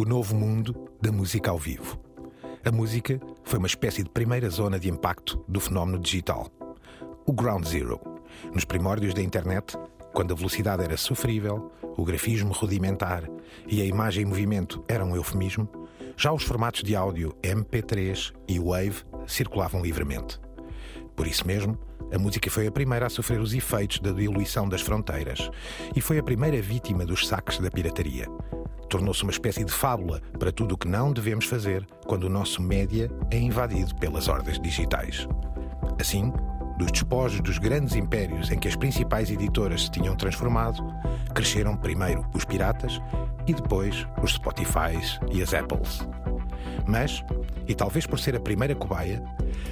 o novo mundo da música ao vivo. A música foi uma espécie de primeira zona de impacto do fenómeno digital. O Ground Zero. Nos primórdios da internet, quando a velocidade era sofrível, o grafismo rudimentar e a imagem em movimento eram um eufemismo, já os formatos de áudio MP3 e Wave circulavam livremente. Por isso mesmo, a música foi a primeira a sofrer os efeitos da diluição das fronteiras e foi a primeira vítima dos saques da pirataria. Tornou-se uma espécie de fábula para tudo o que não devemos fazer quando o nosso média é invadido pelas hordas digitais. Assim, dos despojos dos grandes impérios em que as principais editoras se tinham transformado, cresceram primeiro os piratas e depois os Spotifys e as Apples. Mas, e talvez por ser a primeira cobaia,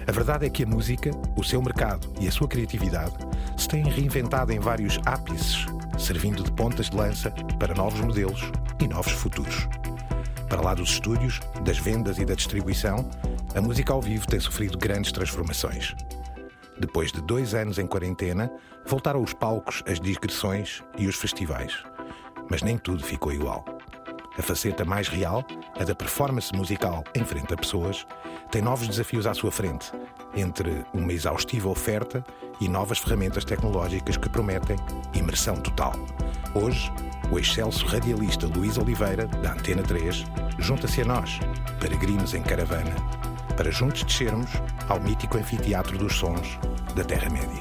a verdade é que a música, o seu mercado e a sua criatividade se têm reinventado em vários ápices, servindo de pontas de lança para novos modelos e novos futuros. Para lá dos estúdios, das vendas e da distribuição, a música ao vivo tem sofrido grandes transformações. Depois de dois anos em quarentena, voltaram os palcos, as digressões e os festivais. Mas nem tudo ficou igual. A faceta mais real, a da performance musical em frente a pessoas, tem novos desafios à sua frente, entre uma exaustiva oferta e novas ferramentas tecnológicas que prometem imersão total. Hoje, o excelso radialista Luís Oliveira, da Antena 3, junta-se a nós, peregrinos em caravana, para juntos descermos ao mítico anfiteatro dos sons da Terra-média.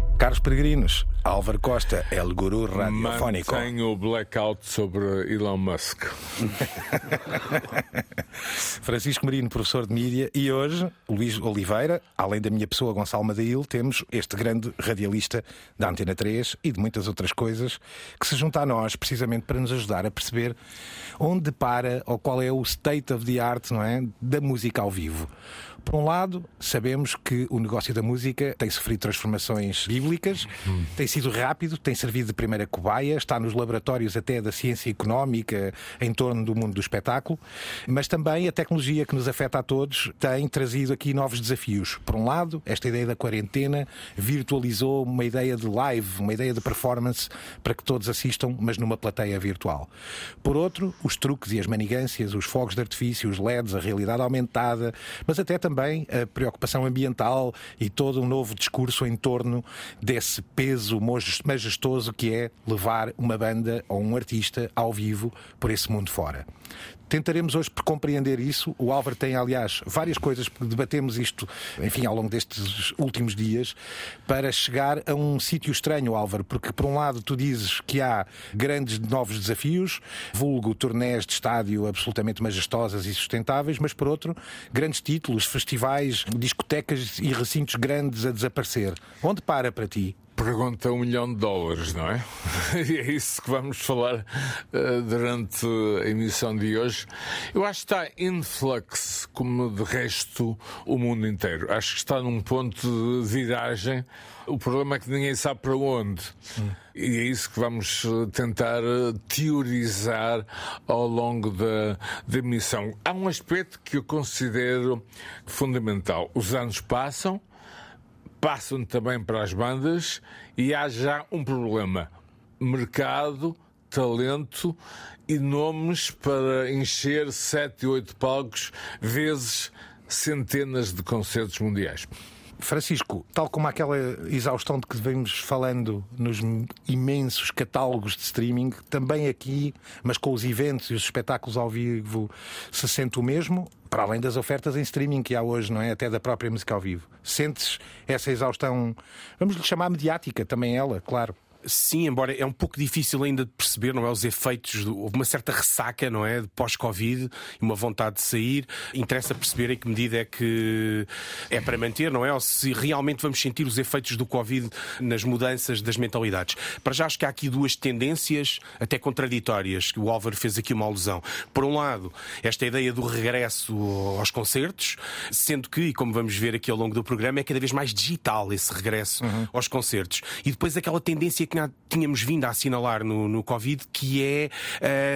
Caros peregrinos, Álvaro Costa, El Guru Radiofónico. Mantenho o blackout sobre Elon Musk. Francisco Marino, professor de mídia, e hoje Luís Oliveira, além da minha pessoa Gonçalo Madail, temos este grande radialista da Antena 3 e de muitas outras coisas que se junta a nós precisamente para nos ajudar a perceber onde para ou qual é o state of the art, não é, da música ao vivo. Por um lado, sabemos que o negócio da música tem sofrido transformações bíblicas, tem sido rápido, tem servido de primeira cobaia, está nos laboratórios até da ciência económica em torno do mundo do espetáculo, mas também a tecnologia que nos afeta a todos tem trazido aqui novos desafios. Por um lado, esta ideia da quarentena virtualizou uma ideia de live, uma ideia de performance para que todos assistam, mas numa plateia virtual. Por outro, os truques e as manigâncias, os fogos de artifício, os LEDs, a realidade aumentada, mas até também a preocupação ambiental e todo um novo discurso em torno desse peso majestoso que é levar uma banda ou um artista ao vivo por esse mundo fora. Tentaremos hoje compreender isso. O Álvaro tem, aliás, várias coisas, porque debatemos isto, enfim, ao longo destes últimos dias, para chegar a um sítio estranho, Álvaro, porque por um lado tu dizes que há grandes novos desafios, vulgo turnés de estádio absolutamente majestosas e sustentáveis, mas por outro, grandes títulos, festivais, discotecas e recintos grandes a desaparecer. Onde para para ti? Pergunta um milhão de dólares, não é? E é isso que vamos falar uh, durante a emissão de hoje. Eu acho que está em flux, como de resto o mundo inteiro. Acho que está num ponto de viragem. O problema é que ninguém sabe para onde. Hum. E é isso que vamos tentar teorizar ao longo da, da. Há um aspecto que eu considero fundamental. Os anos passam passam também para as bandas e há já um problema: mercado, talento e nomes para encher sete, oito palcos, vezes centenas de concertos mundiais. Francisco, tal como aquela exaustão de que vemos falando nos imensos catálogos de streaming, também aqui, mas com os eventos e os espetáculos ao vivo, se sente o mesmo? Para além das ofertas em streaming que há hoje, não é? Até da própria música ao vivo. Sentes essa exaustão, vamos lhe chamar mediática, também ela, claro. Sim, embora é um pouco difícil ainda de perceber, não é? Os efeitos, houve uma certa ressaca, não é? De pós-Covid e uma vontade de sair. Interessa perceber em que medida é que é para manter, não é? Ou se realmente vamos sentir os efeitos do Covid nas mudanças das mentalidades. Para já acho que há aqui duas tendências até contraditórias, que o Álvaro fez aqui uma alusão. Por um lado, esta ideia do regresso aos concertos, sendo que, e como vamos ver aqui ao longo do programa, é cada vez mais digital esse regresso uhum. aos concertos. E depois aquela tendência que tínhamos vindo a assinalar no, no Covid, que é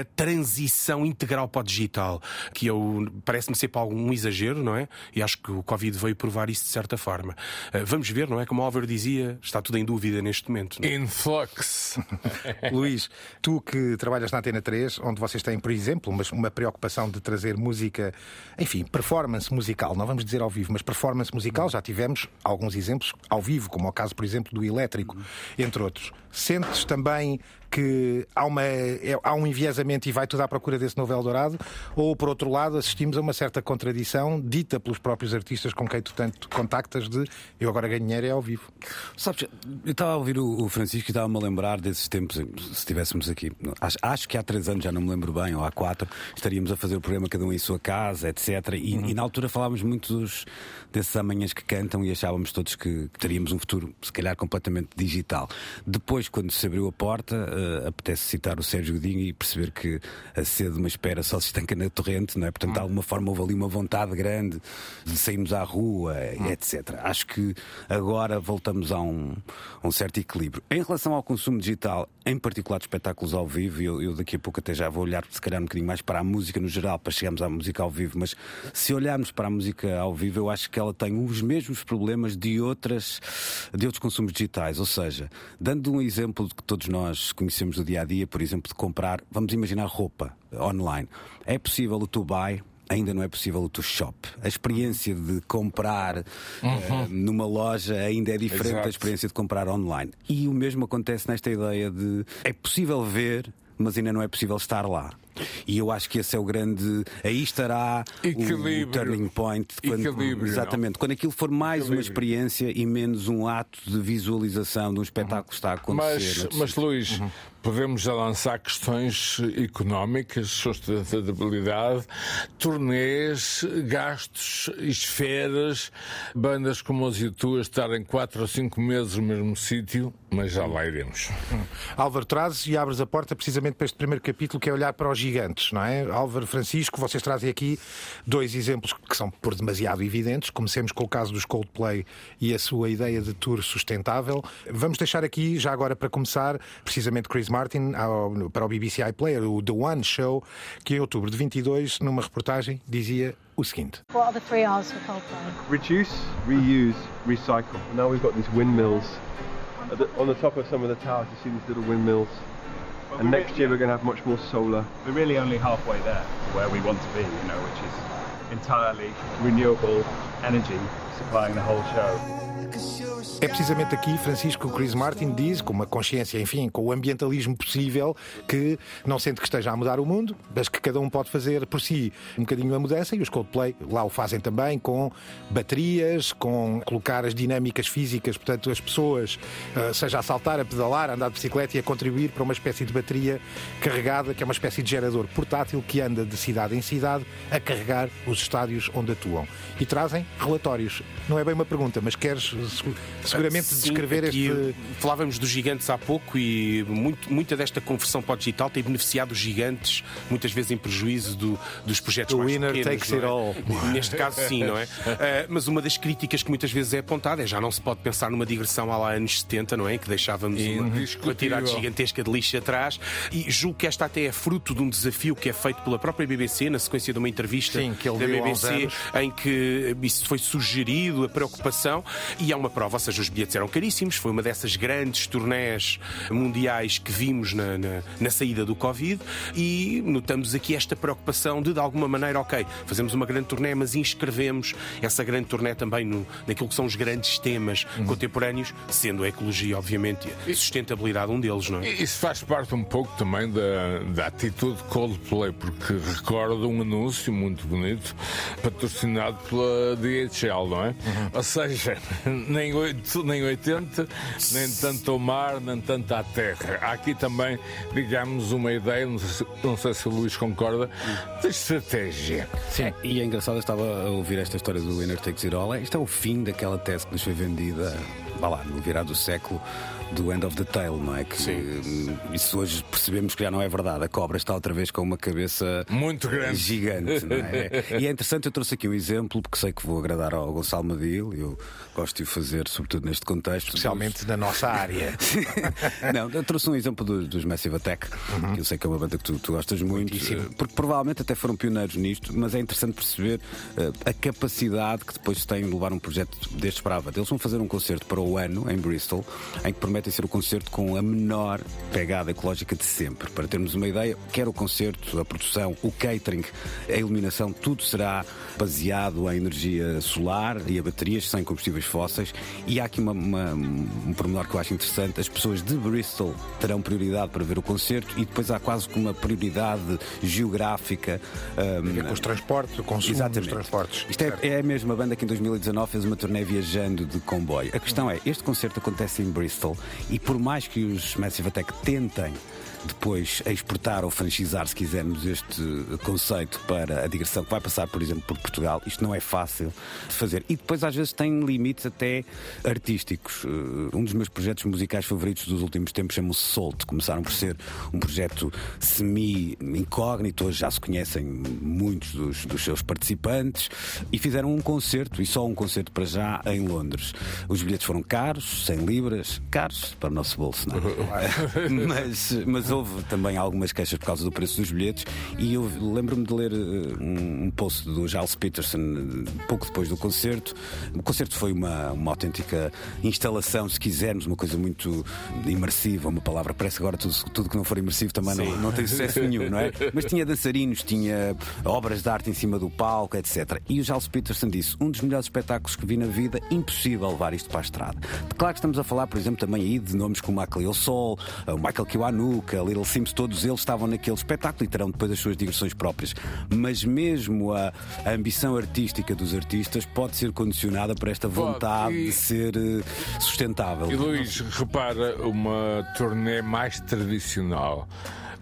a transição integral para o digital, que eu parece-me ser para algum exagero, não é? E acho que o Covid veio provar isso de certa forma. Uh, vamos ver, não é? Como o Álvaro dizia, está tudo em dúvida neste momento. Não? É? Influx. Luís, tu que trabalhas na Antena 3, onde vocês têm, por exemplo, uma, uma preocupação de trazer música, enfim, performance musical, não vamos dizer ao vivo, mas performance musical, já tivemos alguns exemplos ao vivo, como é o caso, por exemplo, do Elétrico, entre outros. Sentes também que há, uma, é, há um enviesamento e vai tudo à procura desse novo Eldorado, ou por outro lado assistimos a uma certa contradição dita pelos próprios artistas com quem tu tanto contactas de eu agora ganho dinheiro é ao vivo. Sabes, eu estava a ouvir o Francisco e estava-me a lembrar desses tempos, se estivéssemos aqui. Acho, acho, que há três anos, já não me lembro bem, ou há quatro, estaríamos a fazer o programa cada um em sua casa, etc. E, uhum. e na altura falávamos muito dos, desses amanhãs que cantam e achávamos todos que, que teríamos um futuro, se calhar, completamente digital. Depois, quando se abriu a porta, uh, apetece citar o Sérgio Godinho e perceber que a sede de uma espera só se estanca na torrente, não é? Portanto, de alguma forma houve ali uma vontade grande de sairmos à rua, etc. Acho que agora voltamos a um, a um certo equilíbrio. Em relação ao consumo digital, em particular de espetáculos ao vivo, eu, eu daqui a pouco até já vou olhar, se calhar, um bocadinho mais para a música no geral, para chegarmos à música ao vivo, mas se olharmos para a música ao vivo, eu acho que ela tem os mesmos problemas de, outras, de outros consumos digitais. Ou seja, dando um exemplo que todos nós conhecemos do dia a dia, por exemplo, de comprar, vamos imaginar roupa online. É possível o to buy ainda não é possível o to shop. A experiência de comprar uhum. uh, numa loja ainda é diferente Exato. da experiência de comprar online. E o mesmo acontece nesta ideia de é possível ver, mas ainda não é possível estar lá. E eu acho que esse é o grande. Aí estará o, turning point. Quando, exatamente. Quando aquilo for mais Equilíbrio. uma experiência e menos um ato de visualização de um espetáculo que está a acontecer. Mas, mas Luís, uhum. podemos já lançar questões económicas, sustentabilidade, turnês, gastos, esferas, bandas como as YouTube estarem 4 ou 5 meses no mesmo sítio, mas já lá iremos. Uhum. Álvaro, trazes e abres a porta precisamente para este primeiro capítulo que é olhar para os gigantes, não é? Álvaro Francisco, vocês trazem aqui dois exemplos que são por demasiado evidentes. Comecemos com o caso dos Coldplay e a sua ideia de tour sustentável. Vamos deixar aqui, já agora para começar, precisamente Chris Martin ao, para o BBC iPlayer, o The One Show, que em outubro de 22, numa reportagem, dizia o seguinte: What are the three R's for Coldplay? Reduce, reuse, recycle. Now we've got these windmills. On the top of some of the towers, you see these little windmills. And next year we're going to have much more solar. We're really only halfway there where we want to be, you know, which is entirely renewable energy supplying the whole show. É precisamente aqui, Francisco Chris Martin diz, com uma consciência, enfim, com o ambientalismo possível, que não sente que esteja a mudar o mundo, mas que cada um pode fazer por si um bocadinho a mudança e os Coldplay lá o fazem também com baterias, com colocar as dinâmicas físicas, portanto, as pessoas, eh, seja a saltar, a pedalar, a andar de bicicleta e a contribuir para uma espécie de bateria carregada, que é uma espécie de gerador portátil que anda de cidade em cidade a carregar os estádios onde atuam. E trazem relatórios. Não é bem uma pergunta, mas queres seguramente Sim, descrever este. Falávamos dos gigantes há pouco e muito, muita desta conversão para o digital tem beneficiado os gigantes, muitas vezes em prejuízo do, dos projetos o mais winner pequenos. Takes it é? all. Neste caso, sim, não é? Uh, mas uma das críticas que muitas vezes é apontada é já não se pode pensar numa digressão há lá anos 70, não é? Que deixávamos uma, uma tirada gigantesca de lixo atrás. E julgo que esta até é fruto de um desafio que é feito pela própria BBC, na sequência de uma entrevista sim, da BBC, em que isso foi sugerido, a preocupação, e é uma prova, ou seja, os bilhetes eram caríssimos. Foi uma dessas grandes turnés mundiais que vimos na, na, na, saída do Covid e notamos aqui esta preocupação de, de alguma maneira, ok, fazemos uma grande turné, mas inscrevemos essa grande turné também no, naquilo que são os grandes temas uhum. contemporâneos, sendo a ecologia, obviamente, e a sustentabilidade um deles, não é? Isso faz parte um pouco também da, da atitude Coldplay, porque recordo um anúncio muito bonito patrocinado pela DHL, não é? Uhum. Ou seja, nem 8, nem 80, nem tanto ao mar, nem tanto à terra. Há aqui também, digamos, uma ideia, não sei se, o Luís concorda, de estratégia. Sim, e é engraçado, eu estava a ouvir esta história do Winner Takes It All. Isto é o fim daquela tese que nos foi vendida vá lá, no virar do século, do End of the Tale, não é? Que Sim. isso hoje percebemos que já não é verdade. A cobra está outra vez com uma cabeça muito grande, gigante, não é? e é interessante, eu trouxe aqui um exemplo, porque sei que vou agradar ao Gonçalo Madil, eu gosto de o fazer, sobretudo neste contexto. Especialmente dos... na nossa área. não, eu trouxe um exemplo dos, dos Massive Attack, uhum. que eu sei que é uma banda que tu, tu gostas muito, Muitíssimo. Eh, porque provavelmente até foram pioneiros nisto, mas é interessante perceber uh, a capacidade que depois têm de levar um projeto destes para a Eles vão fazer um concerto para o ano em Bristol, em que prometem ser o concerto com a menor pegada ecológica de sempre. Para termos uma ideia, quer o concerto, a produção, o catering, a iluminação, tudo será baseado em energia solar e a baterias sem combustíveis fósseis. E há aqui uma, uma, um pormenor que eu acho interessante: as pessoas de Bristol terão prioridade para ver o concerto e depois há quase como uma prioridade geográfica. Um, com os transportes, o consumo Exatamente. dos transportes. Isto é, é, a mesma banda que em 2019 fez uma turnê viajando de comboio. A questão é: este concerto acontece em Bristol e por mais que os Massive Attack tentem depois exportar ou franchizar, se quisermos, este conceito para a digressão que vai passar, por exemplo, por Portugal. Isto não é fácil de fazer. E depois, às vezes, tem limites até artísticos. Eh, um dos meus projetos musicais favoritos dos últimos tempos chama-se Solt. Começaram por ser um projeto semi-incógnito, hoje já se conhecem muitos dos, dos seus participantes, e fizeram um concerto, e só um concerto para já, em Londres. Os bilhetes foram caros, 100 libras, caros para o nosso bolso, não é? mas, mas houve também algumas queixas por causa do preço dos bilhetes e eu lembro-me de ler eh, um, post do Giles Peterson eh, pouco depois do concerto. O concerto foi uma, uma autêntica instalação, se quisermos, uma coisa muito imersiva, uma palavra. Parece agora tudo, tudo que não for imersivo também não, não tem sucesso nenhum, não é? Mas tinha dançarinos, tinha obras de arte em cima do palco, etc. E o Giles Peterson disse: um dos melhores espetáculos que vi na vida, impossível levar isto para a estrada. Claro que estamos a falar, por exemplo, também aí de nomes como a Cleo Sol, o Michael Kiwanuka, Little Sims, todos eles estavam naquele espetáculo e terão depois as suas digressões próprias. Mas mesmo a, a ambição artística dos artistas pode ser condicionada por esta vontade e... de ser eh, sustentável. E Luís, repara uma turnê mais tradicional.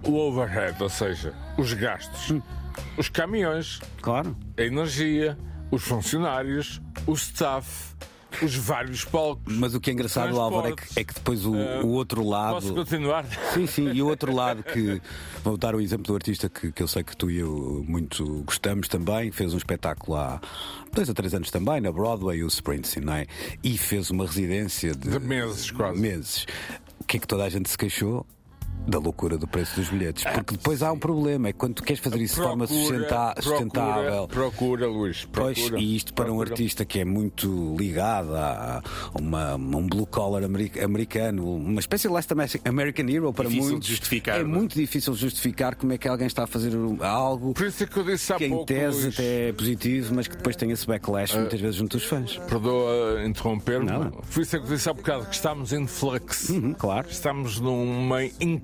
O overhead, ou seja, os gastos, hum. os caminhões, claro. a energia, os funcionários, o staff os vários palcos. Mas o que é engraçado, Álvaro, é que, é que depois o, uh, o, outro lado. Posso continuar? Sim, sim, e o outro lado que. Vou dar o exemplo do artista que, que eu sei que tu e eu muito gostamos também, fez um espetáculo há dois ou três anos também, na Broadway, o Springsteen, não é? E fez uma residência de, de meses, quase. Meses. O que é que toda a gente se queixou? Da loucura do preço dos bilhetes. Porque depois há um problema, é quando tu queres fazer isso procura, de forma sustentável. Procura, Luís. Procura, pois, e isto para procura. um artista que é muito ligado a uma, um blue collar americano, uma espécie de last American hero para difícil muitos. justificar, é não? muito difícil justificar como é que alguém está a fazer algo Por isso é que, eu disse há que pouco, em tese Luís, até é positivo, mas que depois tem esse backlash uh, muitas vezes junto dos fãs. Perdoa interromper-me. Por isso é que eu disse há bocado que estamos em flux. Uhum, claro. Estamos numa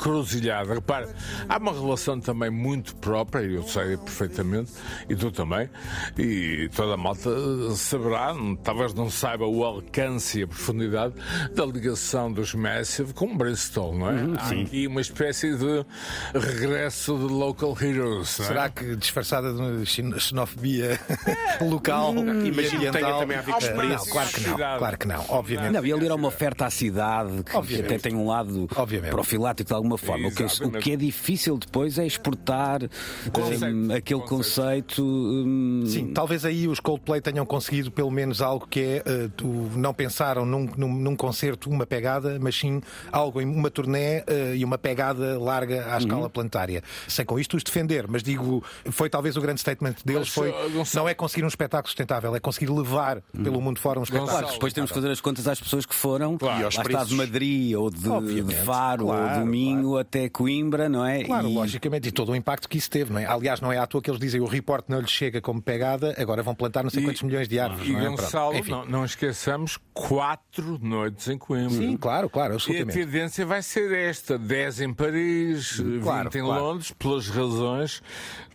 encruzilhada repare, há uma relação também muito própria, eu sei perfeitamente, e tu também, e toda a malta saberá, talvez não saiba o alcance e a profundidade da ligação dos Massive com Bristol, não é? Uhum, há aqui uma espécie de regresso de local heroes. É? Será que disfarçada de xenofobia local hum, e ambiental também a ver Não, claro que não, claro que não, obviamente. Não, e ali era uma oferta à cidade que, que até tem um lado obviamente. profilático de alguma forma. O que, eu, o que é difícil depois é exportar um, aquele conceito. Um... Sim, talvez aí os Coldplay tenham conseguido pelo menos algo que é uh, não pensaram num, num, num, concerto uma pegada, mas sim algo em uma turnê uh, e uma pegada larga à uhum. escala planetária. Sem com isto os defender, mas digo, foi talvez o grande statement deles, mas, foi não é conseguir um espetáculo sustentável, é conseguir levar uhum. pelo mundo fora um espetáculo. Claro, depois temos que fazer as contas às pessoas que foram claro. lá está de Madrid ou de, de Faro claro, ou do Minho até Coimbra, não é? Claro, e... logicamente, e todo o impacto que isso teve, não é? Aliás, não é à toa que eles dizem o report não lhes chega como pegada, agora vão plantar não sei e... quantos milhões de árvores. E não é? Gonçalo, não, não, esqueçamos, quatro noites em Coimbra. Sim, claro, claro, absolutamente. E a tendência vai ser esta: 10 em Paris, claro, 20 em claro. Londres, pelas razões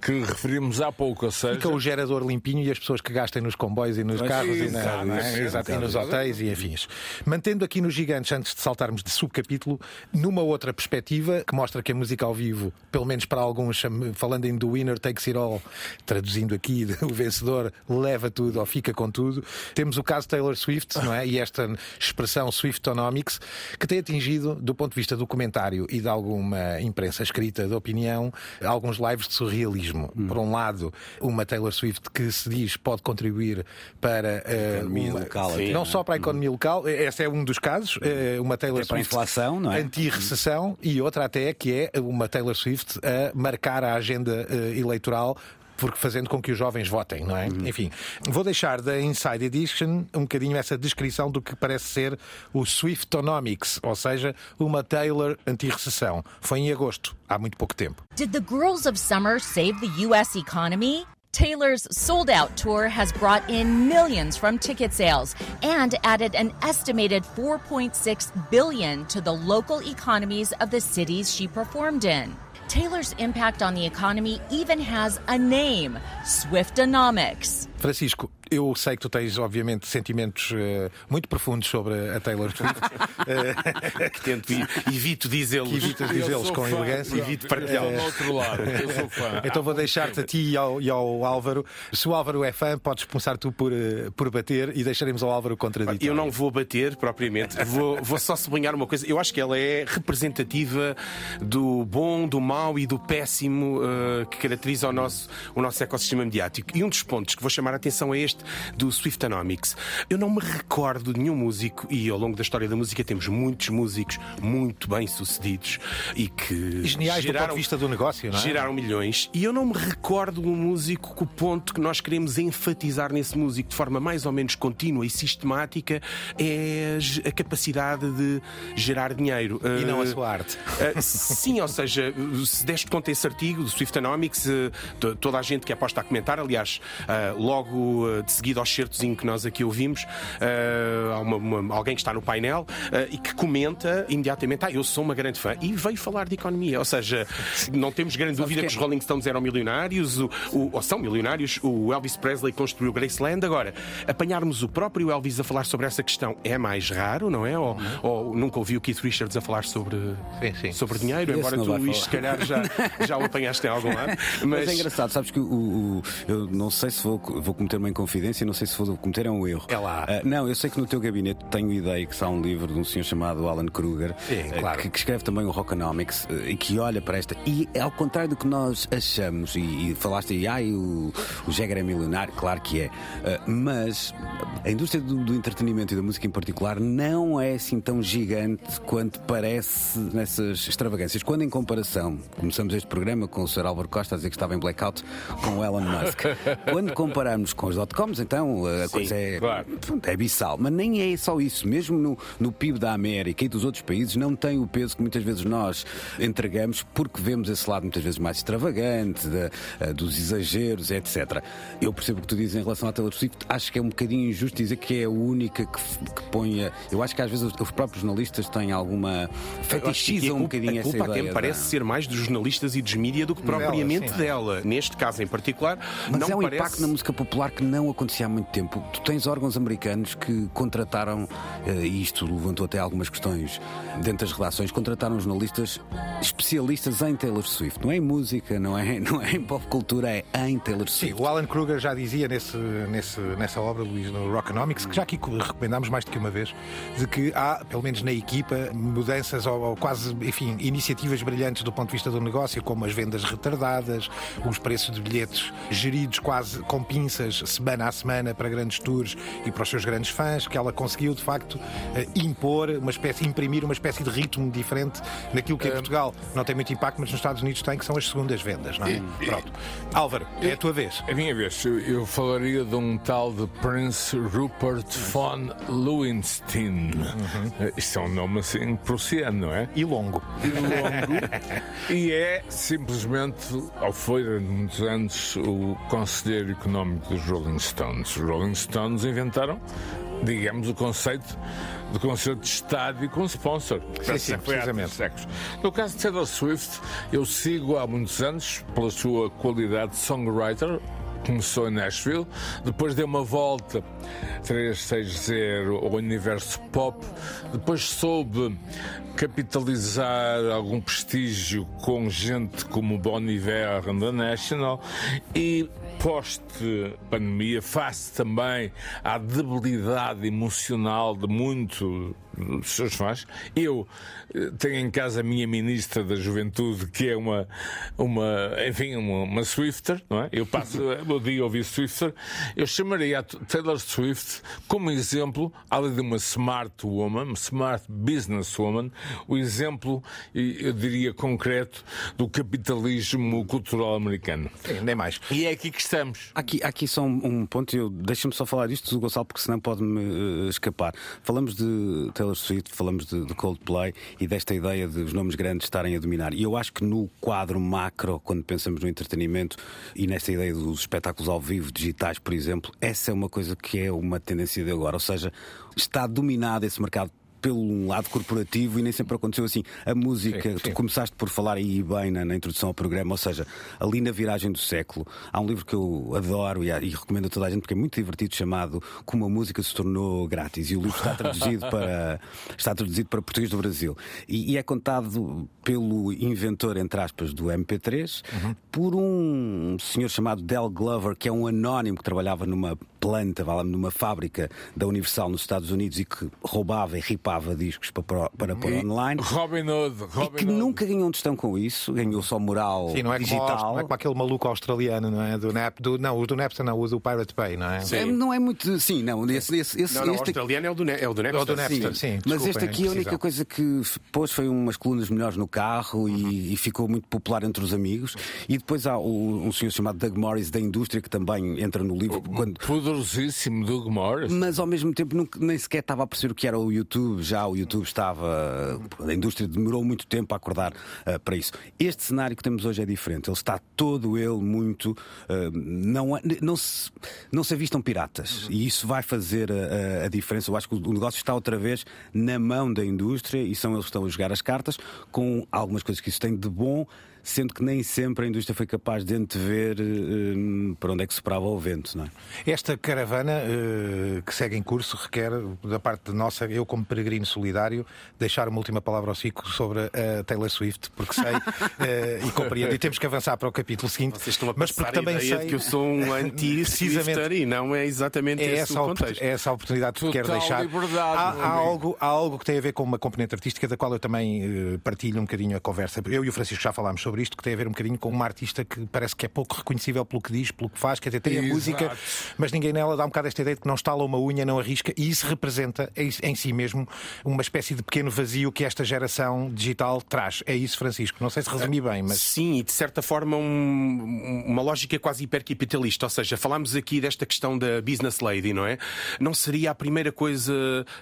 que referimos há pouco. Ou seja... Fica o gerador limpinho e as pessoas que gastem nos comboios e nos carros e, na, é? Exato, e nos hotéis e afins. Mantendo aqui nos gigantes, antes de saltarmos de subcapítulo, numa outra perspectiva, que mostra que a música ao vivo, pelo menos para alguns, falando em do winner takes it all, traduzindo aqui, o vencedor leva tudo ou fica com tudo. Temos o caso Taylor Swift, não é? E esta expressão Swiftonomics, que tem atingido, do ponto de vista do comentário e de alguma imprensa escrita de opinião, alguns lives de surrealismo. Hum. Por um lado, uma Taylor Swift que se diz pode contribuir para a economia uma, local, não só para a economia local, esse é um dos casos, uma Taylor é para Swift a inflação, não é? anti-recessão e outra até que é uma Taylor Swift a marcar a agenda eleitoral porque fazendo com que os jovens votem, não é? Uhum. Enfim, vou deixar da Inside Edition um bocadinho essa descrição do que parece ser o Swiftonomics, ou seja, uma Taylor anti-recessão. Foi em agosto, há muito pouco tempo. Did the Girls of Summer save the US economy? Taylor's sold out tour has brought in millions from ticket sales and added an estimated 4.6 billion to the local economies of the cities she performed in. Taylor's impact on the economy even has a name Swiftonomics. Francisco, eu sei que tu tens, obviamente, sentimentos uh, muito profundos sobre a Taylor Swift. uh, que tento, evito dizê-los. evitas dizê-los com fã, elegância. Evito partilhá-los. Outro lado, eu sou fã. Então vou deixar-te a ti e ao, e ao, Álvaro. Se o Álvaro é fã, podes começar tu por, por bater e deixaremos ao Álvaro contraditório. Eu não vou bater propriamente, vou, vou só sublinhar uma coisa. Eu acho que ela é representativa do bom, do mau e do péssimo uh, que caracteriza o nosso, o nosso ecossistema mediático. E um dos pontos que vou chamar a atenção é este do Swiftonomics. Eu não me recordo de nenhum músico, e ao longo da história da música temos muitos músicos muito bem sucedidos e que. Geniais geraram, do ponto de vista do negócio, não é? Geraram milhões. E eu não me recordo de um músico que o ponto que nós queremos enfatizar nesse músico de forma mais ou menos contínua e sistemática é a capacidade de gerar dinheiro. E não a sua arte. Uh, sim, ou seja, se deste conta esse artigo do Swiftonomics, uh, toda a gente que aposta a comentar, aliás, logo de seguida aos certozinho que nós aqui ouvimos, uh, há uma, uma, alguém que está no painel uh, e que comenta imediatamente: Ah, eu sou uma grande fã, e veio falar de economia. Ou seja, não temos grande dúvida que... que os Rolling Stones eram milionários, o, o, ou são milionários, o Elvis Presley construiu Graceland. Agora, apanharmos o próprio Elvis a falar sobre essa questão é mais raro, não é? Ou, uhum. ou nunca ouvi o Keith Richards a falar sobre, sim, sim. sobre dinheiro, Esse embora tu, Luís, se calhar já, já o apanhaste em algum lado. Mas... Mas é engraçado, sabes que o, o, eu não sei se vou, vou cometer uma inconfidência confidência, não sei se vou cometer é um erro. É lá. Uh, não, eu sei que no teu gabinete tenho ideia que está um livro de um senhor chamado Alan Kruger, Sim, uh, claro. que, que, escreve também o Rockonomics uh, e que olha para esta. E ao contrário do que nós achamos, e, e falaste aí, ah, o, o Jagger é milionário, claro que é, mas a indústria do, do, entretenimento e da música em particular não é assim tão gigante quanto parece nessas extravagâncias. Quando em comparação, começamos este programa com o Sr. Álvaro Costa a dizer que estava em blackout com o Elon Musk. Quando comparamos com os dot coms, então a Sim, coisa é, claro. é abissal. Mas nem é só isso. Mesmo no, no PIB da América e dos outros países, não tem o peso que muitas vezes nós entregamos porque vemos esse lado muitas vezes mais extravagante, de, uh, dos exageros, etc. Eu percebo o que tu dizes em relação à Taylor Swift. Acho que é um bocadinho injusto dizer que é a única que, que põe. Eu acho que às vezes os, os próprios jornalistas têm alguma. fetichizam um bocadinho a culpa essa ideia. até parece da... ser mais dos jornalistas e dos mídias do que propriamente dela, dela. Neste caso em particular. Mas não é um parece... impacto na música popular que não acontecia há muito tempo. Tu tens órgãos americanos que contrataram, eh, e isto levantou até algumas questões dentro das redações, contrataram jornalistas especialistas em Taylor Swift. Não é em música, não é, não é em pop cultura, é em Taylor Swift. Sim, o Alan Kruger já dizia nesse, nesse, nessa obra, Luís, no Rockonomics, que já aqui recomendámos mais do que uma vez, de que há, pelo menos na equipa, mudanças ou, ou quase, enfim, iniciativas brilhantes do ponto de vista do negócio, como as vendas retardadas, os preços de bilhetes geridos quase com pinças semana a semana para grandes tours e para os seus grandes fãs, que ela conseguiu de facto eh, impor uma espécie, imprimir uma espécie de ritmo diferente naquilo que em Portugal não tem muito impacto, mas nos Estados Unidos tem, que são as segundas vendas, não é? Pronto. Álvaro, é a tua vez. É a minha vez. Eu falaria de um tal de Prince Rupert von Lowenstein. Uhum. Isto é um nome assim prussiano, não é? E longo. E longo. e é simplesmente, ou foi durante muitos anos, o conselheiro económico dos Rolling Stones. Os Rolling Stones inventaram, digamos, o conceito de concerto de estádio com sponsor. Sim, sim, precisamente. No caso de Taylor Swift, eu sigo há muitos anos, pela sua qualidade de songwriter, começou em Nashville, depois deu uma volta 360 ao universo pop, depois soube capitalizar algum prestígio com gente como Bon Iver da National e pós-pandemia, face também à debilidade emocional de muito dos seus fãs. Eu eh, tenho em casa a minha ministra da Juventude, que é uma, uma enfim, uma, uma Swifter, não é? Eu passo o dia a ouvir Swifter. Eu chamaria a Taylor Swift como exemplo, além de uma smart woman, smart business woman, o exemplo, eu diria concreto, do capitalismo cultural americano. Sim, nem mais. E é aqui que estamos. Aqui, aqui só um, um ponto, deixa-me só falar disto, Gonçalo, porque senão pode-me uh, escapar. Falamos de Taylor Swift, falamos de, de, Coldplay e desta ideia de os nomes grandes estarem a dominar. E eu acho que no quadro macro, quando pensamos no entretenimento e nesta ideia dos espetáculos ao vivo, digitais, por exemplo, essa é uma coisa que é uma tendência de agora. Ou seja, está dominado esse mercado pelo lado corporativo e nem sempre aconteceu assim. A música, sim, sim. tu começaste por falar aí bem na, na, introdução ao programa, ou seja, ali na viragem do século, há um livro que eu adoro e, e, recomendo a toda a gente porque é muito divertido, chamado Como a Música se Tornou Grátis. E o livro está traduzido para, está traduzido para português do Brasil. E, e é contado pelo inventor, entre aspas, do MP3, uhum. por um senhor chamado Del Glover, que é um anónimo que trabalhava numa planta, numa fábrica da Universal nos Estados Unidos e que roubava e ripava discos para, para pôr online. Robin Hood, Robin e que Hood. nunca ganhou um tostão com isso, ganhou só moral Sim, não é digital. Como, não é como aquele maluco australiano, não é? Do Nap, do, não, o do Napster não, o do Pirate Bay, não é? Sim. É, não é muito. Sim, não. Esse, esse, esse, não, não, este... o australiano é o do, é o do Napster. É o do Napster, sim. sim Mas este aqui, a única coisa que pôs foi umas colunas melhores no carro e, uhum. e, ficou muito popular entre os amigos. E depois há o, um senhor chamado Doug Morris da indústria que também entra no livro. Quando... Poderosíssimo Doug Morris. Mas ao mesmo tempo nunca, nem sequer estava a perceber o que era o YouTube. Já o YouTube estava. A indústria demorou muito tempo a acordar uh, para isso. Este cenário que temos hoje é diferente. Ele está todo ele muito. Uh, não, não, se, não se avistam piratas. E isso vai fazer a, a, diferença. Eu acho que o negócio está outra vez na mão da indústria e são eles que estão a jogar as cartas com algumas coisas que isso tem de bom sendo que nem sempre a indústria foi capaz de antever uh, para onde é que soprava o vento. Não é? Esta caravana uh, que segue em curso requer, da parte de nossa, eu como peregrino solidário, deixar uma última palavra ao Cico sobre a Taylor Swift, porque sei uh, e compreendo. E temos que avançar para o capítulo seguinte. Vocês estão a mas porque também sei que eu sou um anti-Swifter e não é exatamente é esse o contexto. É essa a oportunidade que quero deixar. Há, há, algo, há algo que tem a ver com uma componente artística da qual eu também partilho um bocadinho a conversa. Eu e o Francisco já falámos sobre sobre isto, que tem a ver um bocadinho com uma artista que parece que é pouco reconhecível pelo que diz, pelo que faz, quer dizer, tem a Exato. música, mas ninguém nela dá um bocado esta ideia de que não estala uma unha, não arrisca, e isso representa em si mesmo uma espécie de pequeno vazio que esta geração digital traz. É isso, Francisco. Não sei se resumi bem, mas. Sim, e de certa forma um, uma lógica quase hipercapitalista. Ou seja, falámos aqui desta questão da business lady, não é? Não seria a primeira coisa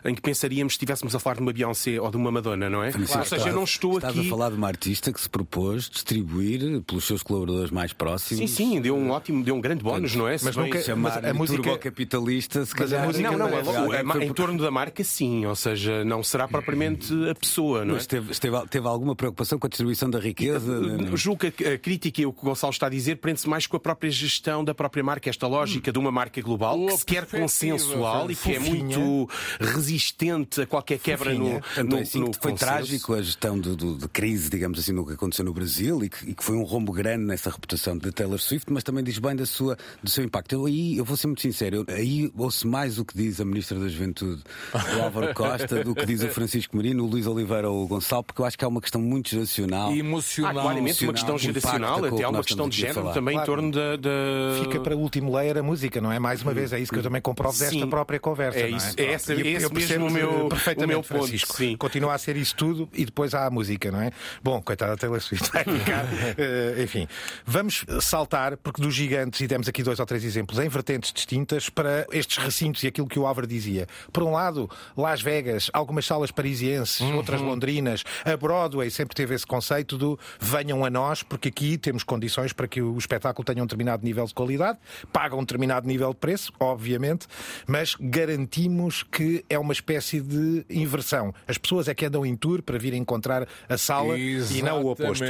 em que pensaríamos se estivéssemos a falar de uma Beyoncé ou de uma Madonna, não é? Claro, ou seja, eu não estou Estás aqui. a falar de uma artista que se propôs distribuir pelos seus colaboradores mais próximos. Sim, sim, deu um ótimo, deu um grande bónus, não é? Mas não chamar a música capitalista, se calhar. Música não, não, não, é, é, em torno da marca, sim, ou seja, não será propriamente a pessoa, não é? Mas teve, teve, teve alguma preocupação com a distribuição da riqueza? Julgo que a crítica e o que o Gonçalo está a dizer prende-se mais com a própria gestão da própria marca, esta lógica hum. de uma marca global que se quer consensual e que é muito resistente a qualquer quebra no, Portanto, no, é assim, no Foi trágico a gestão de, de, de crise, digamos assim, no que aconteceu no Brasil e que, e que foi um rombo grande nessa reputação de Taylor Swift, mas também diz bem da sua, do seu impacto. Eu aí, eu vou ser muito sincero, eu, aí ouço mais o que diz a Ministra da Juventude, o Álvaro Costa, do que diz o Francisco Marino, o Luís Oliveira ou o Gonçalo, porque eu acho que é uma questão muito geracional. E emocional. Ah, claramente uma questão geracional, até há uma questão de género também claro. em torno da, da, Fica para o último layer a música, não é? Mais uma vez, é isso que eu também comprovo desta Sim. própria conversa. É, isso, é? é essa, eu, esse eu mesmo o meu, perfeitamente, o meu ponto. Francisco. Sim. Continua a ser isso tudo e depois há a música, não é? Bom, coitada Taylor Swift vai ficar. uh, enfim, vamos saltar, porque dos gigantes, e demos aqui dois ou três exemplos, em vertentes distintas, para estes recintos e aquilo que o Álvaro dizia. Por um lado, Las Vegas, algumas salas parisienses, uhum. outras londrinas, a Broadway sempre teve esse conceito do venham a nós, porque aqui temos condições para que o espetáculo tenha um determinado nível de qualidade, pagam um determinado nível de preço, obviamente, mas garantimos que é uma espécie de inversão. As pessoas é que andam em tour para vir encontrar a sala Exatamente. e não o oposto.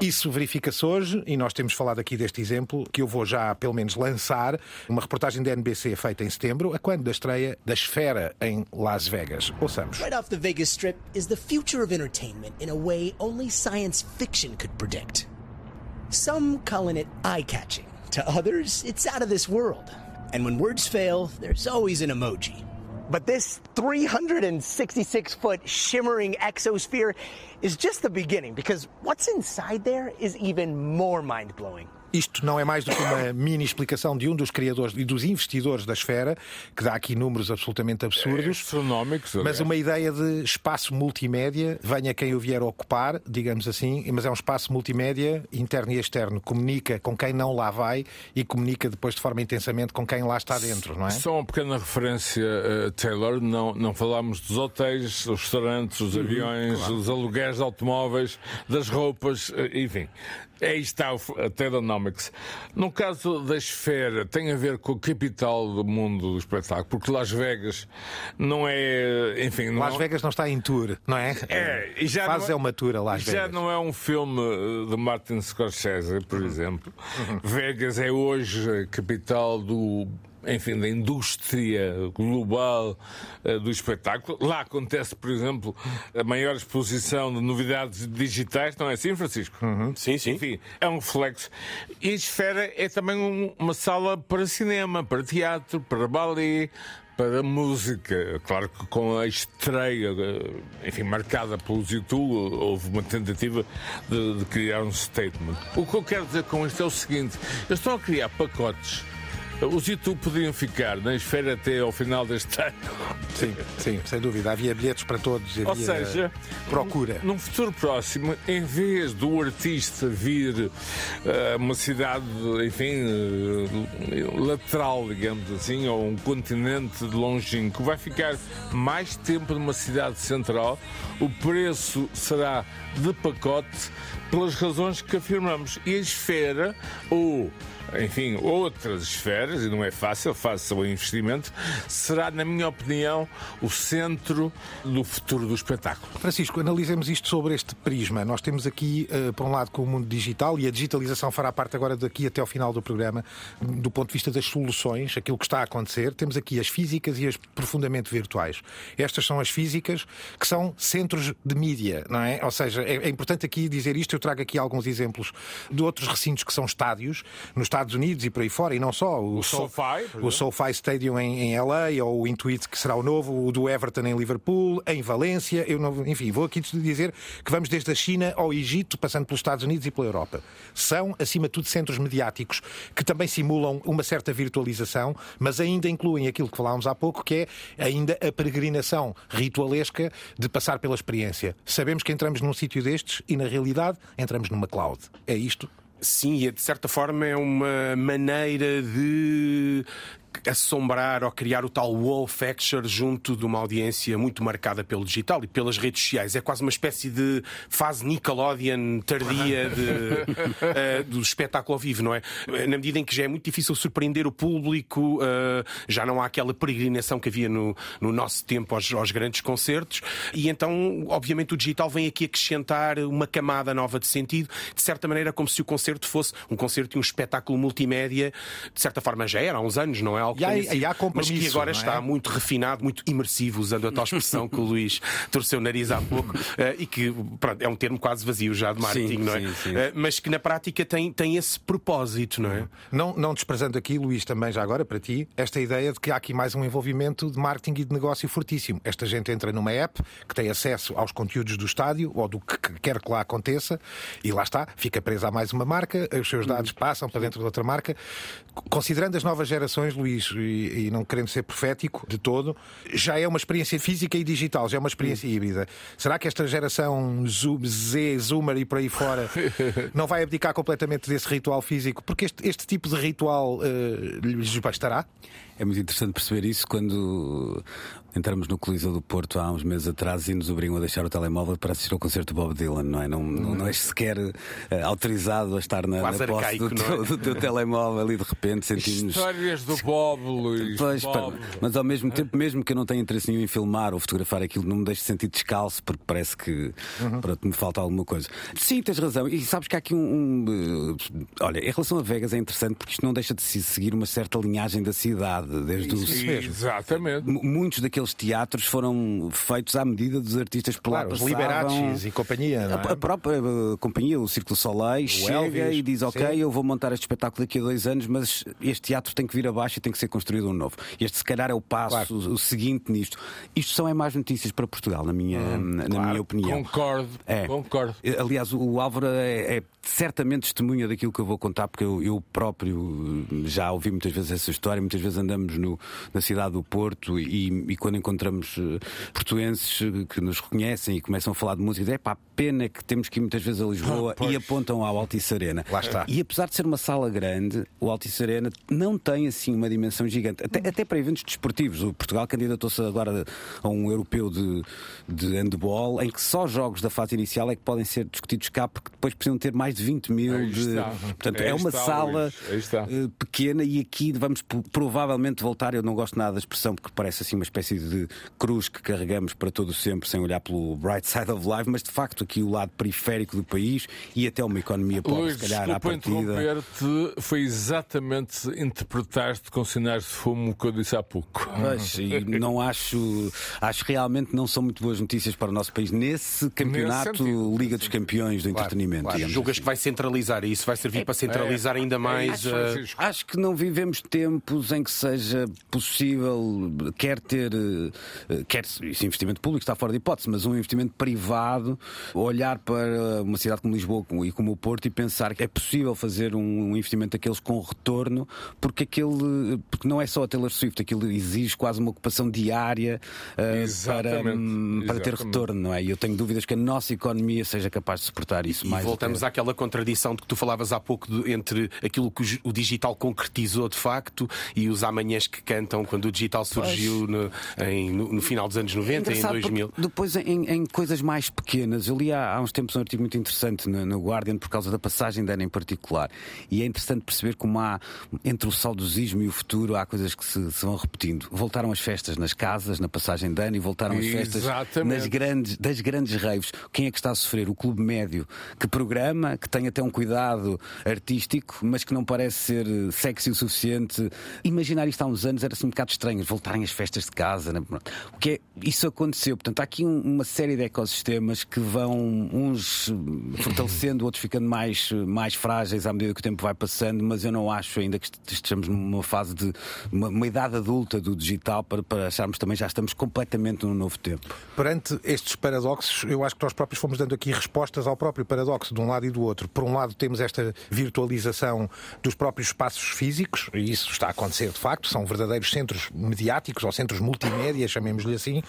Isso verifica-se hoje e nós temos falado aqui deste exemplo que eu vou já pelo menos lançar uma reportagem da NBC feita em setembro, a quando da estreia da Esfera em Las Vegas. Ouçamos. Right off the Vegas Strip is the future of entertainment in a way only science fiction could predict. Some calling it eye-catching. To others, it's out of this world. And when words fail, there's always an emoji. But this 366 foot shimmering exosphere is just the beginning because what's inside there is even more mind blowing. Isto não é mais do que uma mini explicação de um dos criadores e dos investidores da esfera, que dá aqui números absolutamente absurdos. Astronómicos, Mas uma ideia de espaço multimédia, venha quem o vier ocupar, digamos assim, mas é um espaço multimédia interno e externo. Comunica com quem não lá vai e comunica depois de forma intensamente com quem lá está dentro, não é? Só uma pequena referência, eh, Taylor. Não, não falámos dos hotéis, dos restaurantes, Uhum, dos aviões, dos aluguéis de automóveis, das roupas, eh, enfim. Aí está a Taylonomics. No caso da esfera, tem a ver com o capital do mundo do espetáculo, porque Las Vegas não é. Enfim, não Las Vegas não está em tour, não é? É, e já Faz não é uma tour a Las já Vegas. não é um filme eh, de Martin Scorsese, por Uhum. exemplo. Vegas é hoje a capital do. Enfim, da indústria global eh, do espetáculo. Lá acontece, por exemplo, a maior exposição de novidades digitais, não é assim, Francisco? Sim, sim. Enfim, é um reflexo. E a esfera é também um- uma sala para cinema, para teatro, para ballet, para música. Claro que com a estreia, eh, enfim, marcada pelos YouTube, houve uma tentativa de, de criar um statement. O que eu quero dizer com isto é o seguinte: eles estão a criar pacotes. Os YouTube podiam ficar na esfera até ao final deste ano. Sim, sim, sem dúvida. Havia bilhetes para todos, havia Ou seja, procura. Num futuro próximo, em vez do artista vir a uma cidade, enfim, eh, lateral, digamos assim, ou um continente longínquo, vai ficar mais tempo numa cidade central, o preço será de pacote pelas razões que afirmamos. E a esfera, ou enfim, outras esferas, e não é fácil, faça o investimento, será, na minha opinião, o centro do futuro do espetáculo. Francisco, analisemos isto sobre este prisma. Nós temos aqui, eh, por um lado, com o mundo digital, e a digitalização fará parte agora daqui até ao final do programa, do ponto de vista das soluções, aquilo que está a acontecer. Temos aqui as físicas e as profundamente virtuais. Estas são as físicas que são centros de mídia, não é? Ou seja, é, é importante aqui dizer isto. Eu trago aqui alguns exemplos de outros recintos que são estádios, nos Estados Unidos e por aí fora, e não só. O, Sol- SoFi, o SoFi Stadium em, em LA, ou o Intuit, que será o novo, o do Everton em Liverpool, em Valência. Eu não, enfim, vou aqui dizer que vamos desde a China ao Egito, passando pelos Estados Unidos e pela Europa. São, acima de tudo, centros mediáticos que também simulam uma certa virtualização, mas ainda incluem aquilo que falámos há pouco, que é ainda a peregrinação ritualesca de passar pela experiência. Sabemos que entramos num sítio destes e, na realidade, entramos numa cloud. É isto? Sim, e de certa forma é uma maneira de assombrar ou criar o tal wow factor junto de uma audiência muito marcada pelo digital e pelas redes sociais. É quase uma espécie de fase Nickelodeon tardia de, eh, do espetáculo ao vivo, não é? Na medida em que já é muito difícil surpreender o público, eh, já não há aquela peregrinação que havia no, no nosso tempo aos, aos grandes concertos, e então, obviamente, o digital vem aqui acrescentar uma camada nova de sentido, de certa maneira, como se o concerto fosse um concerto e um espetáculo multimédia, de certa forma já era há uns anos, não é? Algo E há- e há sido- mas que compromisso, agora é? está muito refinado, muito imersivo, usando a tal expressão que o Luís torceu o nariz há pouco, eh, e que pronto, é um termo quase vazio já de marketing, Sim, não é? sim, sim. Eh, Mas que na prática tem, tem esse propósito, não é? Não, não desprezando aqui, Luís, também já agora para ti, esta ideia de que há aqui mais um envolvimento de marketing e de negócio fortíssimo. Esta gente entra numa app que tem acesso aos conteúdos do estádio ou do que quer que lá aconteça e lá está, fica presa a mais uma marca, os seus dados passam para dentro de outra marca. Considerando as novas gerações, Luís, e, e não querendo ser profético de todo, já é uma experiência física e digital, já é uma experiência híbrida. Será que esta geração Zoom, Z, Zoomer e por aí fora não vai abdicar completamente desse ritual físico? Porque este, este tipo de ritual eh, lhes bastará? É muito interessante perceber isso quando entramos no Coliseu do Porto há uns meses atrás e nos obrigam a deixar o telemóvel para assistir ao concerto do Bob Dylan, não é? Não, não, não és sequer uh, autorizado a estar na, Quase na posse arcaico, do, não é? teu, do teu telemóvel e de repente sentimos. Histórias do Bob, Luís. Pois, Bob. mas ao mesmo tempo, mesmo que eu não tenha interesse nenhum em filmar ou fotografar aquilo, não me deixe sentir descalço, porque parece que pronto, me falta alguma coisa. Sim, tens razão. E sabes que há aqui um. um, uh, olha, em relação a Vegas é interessante porque isto não deixa de se seguir uma certa linhagem da cidade. Desde o, Exatamente. Muitos daqueles teatros foram feitos à medida dos artistas por Claro, lá os passavam. Liberace e companhia, é? a própria uh, companhia, o Círculo Soleil, chega Elvis, e diz: Ok, sim. eu vou montar este espetáculo daqui a dois anos, mas este teatro tem que vir abaixo e tem que ser construído um novo. Este, se calhar, é o passo, o, o seguinte nisto. Isto são é mais notícias para Portugal, na minha, na minha opinião. Concordo, É. concordo. Aliás, o- o Álvaro é, é certamente testemunha daquilo que eu vou contar, porque eu, eu próprio já ouvi muitas vezes essa história. Muitas vezes andamos no- na cidade do Porto e, e quando encontramos eh, portuenses eh, que nos reconhecem e começam a falar de música, é pá, a pena que temos que ir muitas vezes a Lisboa Ah, e apontam ao Altice Arena. Lá está. E apesar de ser uma sala grande, o Altice Arena não tem assim uma dimensão gigante. Até, até para eventos desportivos. O Portugal candidatou-se agora a um europeu de, de handball em que só jogos da fase inicial é que podem ser discutidos cá, porque depois precisam ter mais de 20 mil. Aí de- está. Portanto, Aí é uma está, sala eh, pequena e aqui vamos provavelmente voltar. Eu não gosto nada da expressão porque parece assim uma espécie de cruz que carregamos para todo o sempre sem olhar pelo bright side of life, mas de facto aqui o lado periférico do país e até uma economia pobre, Luís, se calhar, à partida. interromper-te, foi exatamente interpretaste com sinais de fumo que eu disse há pouco. E não acho, acho realmente não são muito boas notícias para o nosso país nesse campeonato sentido. Liga dos Campeões do entretenimento. claro. Julgas assim. que vai centralizar e isso vai servir para centralizar ainda mais. isso, eh, Francisco. Acho que não vivemos tempos em que seja possível, quer ter, eh, quer esse investimento público está fora de hipótese, mas um investimento privado, olhar para uma cidade como Lisboa e como o Porto e pensar que é possível fazer um investimento daqueles com retorno, porque aquele, porque não é só a Taylor Swift, aquilo exige quase uma ocupação diária eh, para, Exatamente, hum, para ter retorno, não é? E eu tenho dúvidas que a nossa economia seja capaz de suportar isso E mais. voltamos que- àquela contradição de que tu falavas há pouco de- entre aquilo que o gi- o digital concretizou de facto e os amanhãs que cantam quando o digital surgiu no, em- no- no final dos anos 90, em Engraçado, 2000. porque Depois, em, em coisas mais pequenas, eu li há, há uns tempos um artigo muito interessante no, no Guardian por causa da passagem de ano em particular. E é interessante perceber como há, entre o saudosismo e o futuro, há coisas que se, se vão repetindo. Voltaram as festas nas casas, na passagem de ano, e voltaram as festas Exatamente. nas grandes, das grandes raves. Quem é que está a sofrer? O clube médio, que programa, que tem até um cuidado artístico, mas que não parece ser eh, sexy o suficiente. Imaginar isto há uns anos era assim um bocado estranho, voltarem as festas de casa. né? O que é, isso aconteceu. Portanto, há aqui um- uma série de ecossistemas que vão uns eh, fortalecendo, outros ficando mais, eh, mais frágeis à medida que o tempo vai passando, mas eu não acho ainda que est- estejamos numa fase de uma, uma idade adulta do digital para, para acharmos também já estamos completamente num novo tempo. Perante estes paradoxos, eu acho que nós próprios fomos dando aqui respostas ao próprio paradoxo, de um lado e do outro. Por um lado, temos esta virtualização dos próprios espaços físicos, e isso está a acontecer de facto, são verdadeiros centros mediáticos ou centros multimédia, chamemos-lhe assim.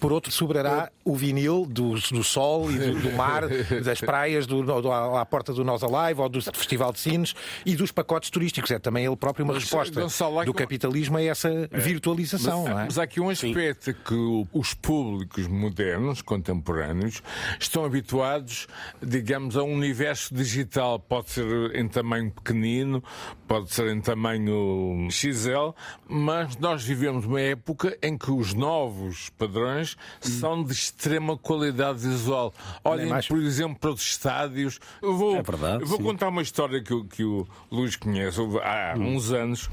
Por outro, sobrará o vinil do, do sol e do, do mar, das praias, do, do, à porta do Nós Alive ou do Festival de Sines e dos pacotes turísticos. É também ele próprio uma Mas, resposta há do capitalismo a essa virtualização. não é? Mas há aqui um aspecto que os públicos modernos, contemporâneos, estão habituados, digamos, a um universo digital. Pode ser em tamanho pequenino, pode ser em tamanho XL, mas nós vivemos uma época em que os novos padrões são de extrema qualidade visual. Olhem, mais. por exemplo, para os estádios. Eu vou, É verdade, eu vou sim. contar uma história que, o- que o Luís conhece. Há Hum. uns anos,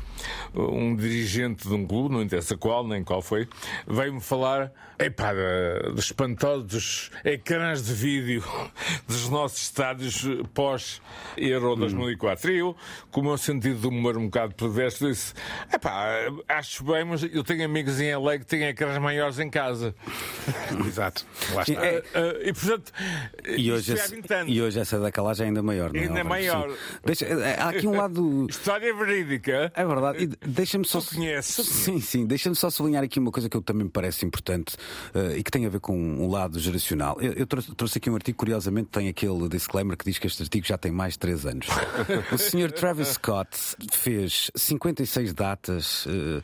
um dirigente de um clube, não interessa qual nem qual foi, veio-me falar epá, de- dos espantosos ecrãs de vídeo dos nossos estádios pós-Euro Hum. 2004. E eu, com o meu sentido de humor um bocado perverso, disse: epá, acho bem, mas eu tenho amigos em LA que têm ecrãs maiores em casa. Exato. Lá está. Ah, ah, e portanto, E isto hoje, foi há esse- 20 anos. e hoje essa da calagem é ainda maior, não é? Ainda maior. Deixa- há aqui um lado. História verídica. É verdade. E deixa-me só. conhece. Sim, sim. Deixa-me só sublinhar aqui uma coisa que eu também me parece importante uh, e que tem a ver com um lado geracional. Eu, eu trouxe, trouxe, aqui um artigo, curiosamente, tem aquele disclaimer que diz que este artigo já tem mais de 3 anos. o Sr. Travis Scott fez 56 datas uh,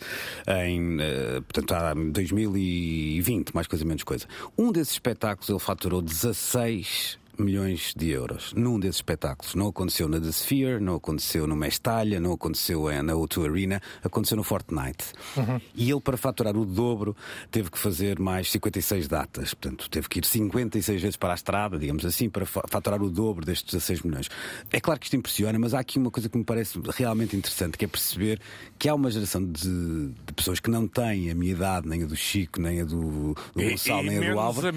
em. Uh, portanto, há 2020, mais coisa menos coisa. Um desses espetáculos ele faturou 16 milhões de euros num desses espetáculos. Não aconteceu na The Sphere, não aconteceu no Mestalha, não aconteceu na O2 Arena, aconteceu no Fortnite. Uhum. E ele, para faturar o dobro, teve que fazer mais 56 datas. Portanto, teve que ir 56 vezes para a estrada, digamos assim, para faturar o dobro destes 16 milhões. É claro que isto impressiona, mas há aqui uma coisa que me parece realmente interessante, que é perceber que há uma geração de, de pessoas que não têm a minha idade, nem a do Chico, nem a do, do Gonçalo, nem a do Álvaro,